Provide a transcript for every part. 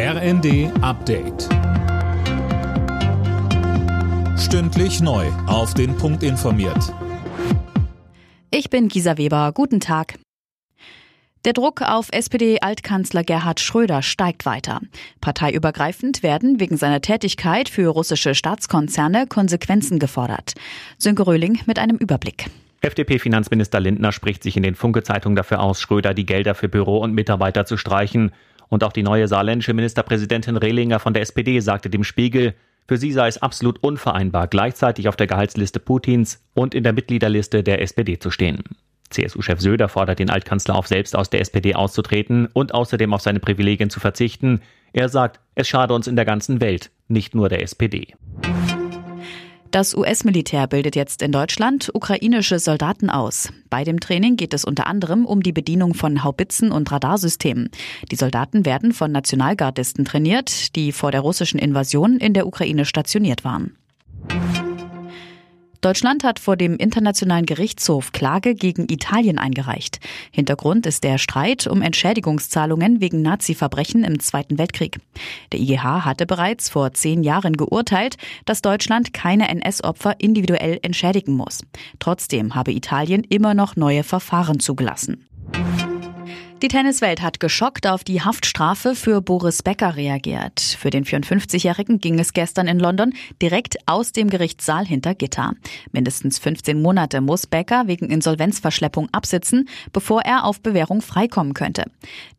RND Update. Stündlich neu. Auf den Punkt informiert. Ich bin Gisa Weber. Guten Tag. Der Druck auf SPD-Altkanzler Gerhard Schröder steigt weiter. Parteiübergreifend werden wegen seiner Tätigkeit für russische Staatskonzerne Konsequenzen gefordert. Sönke Röhling mit einem Überblick. FDP-Finanzminister Lindner spricht sich in den Funke-Zeitungen dafür aus, Schröder die Gelder für Büro und Mitarbeiter zu streichen. Und auch die neue saarländische Ministerpräsidentin Rehlinger von der SPD sagte dem Spiegel, für sie sei es absolut unvereinbar, gleichzeitig auf der Gehaltsliste Putins und in der Mitgliederliste der SPD zu stehen. CSU-Chef Söder fordert den Altkanzler auf, selbst aus der SPD auszutreten und außerdem auf seine Privilegien zu verzichten. Er sagt, es schade uns in der ganzen Welt, nicht nur der SPD. Das US-Militär bildet jetzt in Deutschland ukrainische Soldaten aus. Bei dem Training geht es unter anderem um die Bedienung von Haubitzen und Radarsystemen. Die Soldaten werden von Nationalgardisten trainiert, die vor der russischen Invasion in der Ukraine stationiert waren. Deutschland hat vor dem Internationalen Gerichtshof Klage gegen Italien eingereicht. Hintergrund ist der Streit um Entschädigungszahlungen wegen Nazi-Verbrechen im Zweiten Weltkrieg. Der IGH hatte bereits vor zehn Jahren geurteilt, dass Deutschland keine NS-Opfer individuell entschädigen muss. Trotzdem habe Italien immer noch neue Verfahren zugelassen. Die Tenniswelt hat geschockt auf die Haftstrafe für Boris Becker reagiert. Für den 54-Jährigen ging es gestern in London direkt aus dem Gerichtssaal hinter Gitter. Mindestens 15 Monate muss Becker wegen Insolvenzverschleppung absitzen, bevor er auf Bewährung freikommen könnte.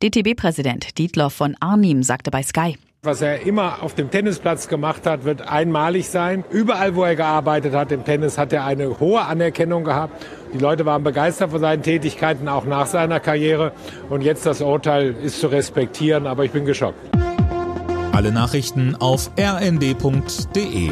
DTB-Präsident Dietloff von Arnim sagte bei Sky. Was er immer auf dem Tennisplatz gemacht hat, wird einmalig sein. Überall, wo er gearbeitet hat im Tennis, hat er eine hohe Anerkennung gehabt. Die Leute waren begeistert von seinen Tätigkeiten, auch nach seiner Karriere. Und jetzt das Urteil ist zu respektieren, aber ich bin geschockt. Alle Nachrichten auf rnd.de